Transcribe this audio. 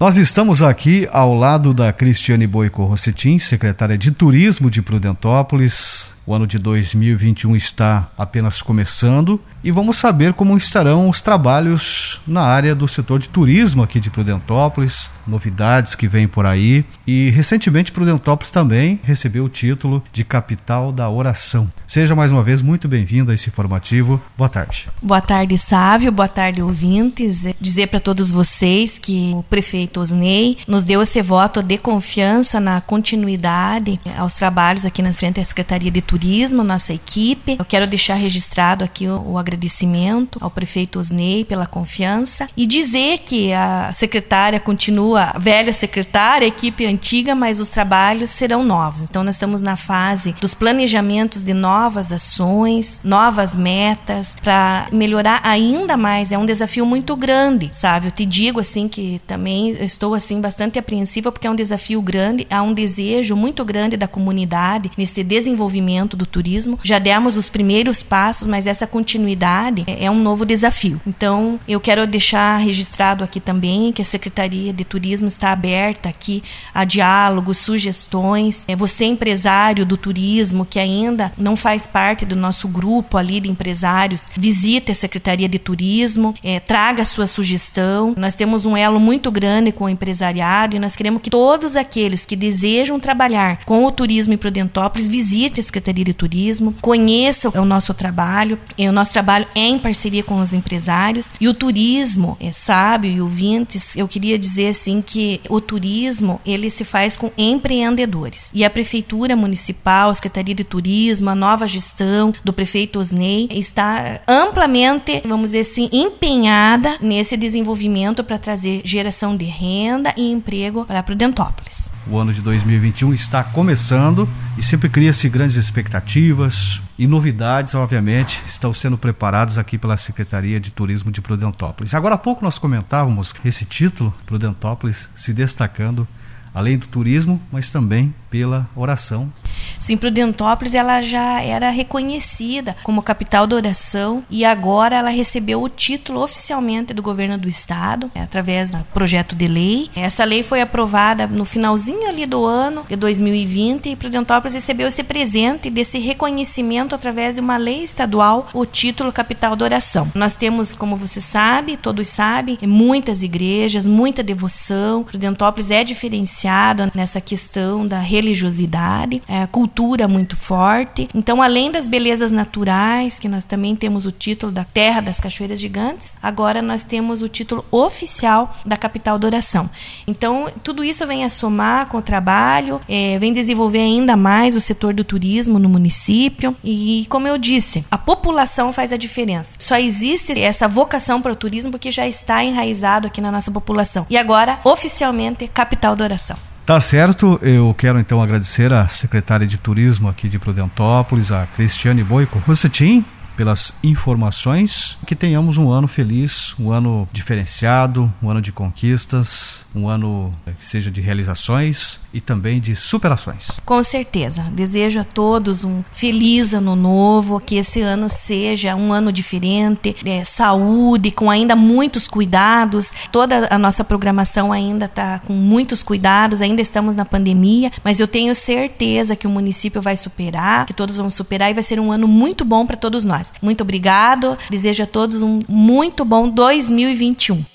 Nós estamos aqui ao lado da Cristiane Boico Rossetin, secretária de Turismo de Prudentópolis. O ano de 2021 está apenas começando e vamos saber como estarão os trabalhos na área do setor de turismo aqui de Prudentópolis, novidades que vêm por aí. E recentemente Prudentópolis também recebeu o título de capital da oração. Seja mais uma vez muito bem-vindo a esse informativo. Boa tarde. Boa tarde, Sávio. Boa tarde, ouvintes. Dizer para todos vocês que o prefeito Osney nos deu esse voto de confiança na continuidade aos trabalhos aqui na frente da Secretaria de Turismo, nossa equipe. Eu quero deixar registrado aqui o, o agradecimento ao prefeito Osney pela confiança e dizer que a secretária continua, velha secretária, a equipe antiga, mas os trabalhos serão novos. Então nós estamos na fase dos planejamentos de novas ações, novas metas para melhorar ainda mais. É um desafio muito grande, sabe? Eu te digo assim que também estou assim bastante apreensiva porque é um desafio grande, há um desejo muito grande da comunidade nesse desenvolvimento do turismo. Já demos os primeiros passos, mas essa continuidade é um novo desafio. Então, eu quero deixar registrado aqui também que a Secretaria de Turismo está aberta aqui a diálogos, sugestões. É, você, empresário do turismo, que ainda não faz parte do nosso grupo ali de empresários, visite a Secretaria de Turismo, é, traga sua sugestão. Nós temos um elo muito grande com o empresariado e nós queremos que todos aqueles que desejam trabalhar com o turismo em Prudentópolis visitem a Secretaria de Turismo, conheçam o nosso trabalho. O nosso trabalho é em parceria com os empresários e o turismo é sábio e ouvintes. Eu queria dizer assim que o turismo ele se faz com empreendedores e a prefeitura municipal, a secretaria de turismo, a nova gestão do prefeito Osney está amplamente, vamos dizer assim, empenhada nesse desenvolvimento para trazer geração de renda e emprego para Prudentópolis. O ano de 2021 está começando e sempre cria-se grandes expectativas e novidades, obviamente, estão sendo preparadas aqui pela Secretaria de Turismo de Prudentópolis. Agora há pouco nós comentávamos esse título, Prudentópolis se destacando além do turismo, mas também pela oração. Sim, Prudentópolis ela já era reconhecida como capital da oração e agora ela recebeu o título oficialmente do governo do estado, é, através do projeto de lei. Essa lei foi aprovada no finalzinho ali do ano de 2020 e Prudentópolis recebeu esse presente desse reconhecimento através de uma lei estadual, o título capital da oração. Nós temos, como você sabe, todos sabem, muitas igrejas, muita devoção. Prudentópolis é diferenciado nessa questão da religiosidade, é, cultura muito forte. Então, além das belezas naturais, que nós também temos o título da Terra das Cachoeiras Gigantes, agora nós temos o título oficial da capital da oração. Então, tudo isso vem a somar com o trabalho, é, vem desenvolver ainda mais o setor do turismo no município. E, como eu disse, a população faz a diferença. Só existe essa vocação para o turismo porque já está enraizado aqui na nossa população. E agora, oficialmente, capital da oração. Tá certo, eu quero então agradecer a secretária de Turismo aqui de Prudentópolis, a Cristiane Boico. Rossetin, pelas informações. Que tenhamos um ano feliz, um ano diferenciado, um ano de conquistas, um ano que seja de realizações e também de superações. Com certeza. Desejo a todos um feliz ano novo, que esse ano seja um ano diferente, é, saúde, com ainda muitos cuidados. Toda a nossa programação ainda está com muitos cuidados, ainda estamos na pandemia, mas eu tenho certeza que o município vai superar, que todos vão superar e vai ser um ano muito bom para todos nós. Muito obrigado. Desejo a todos um muito bom 2021.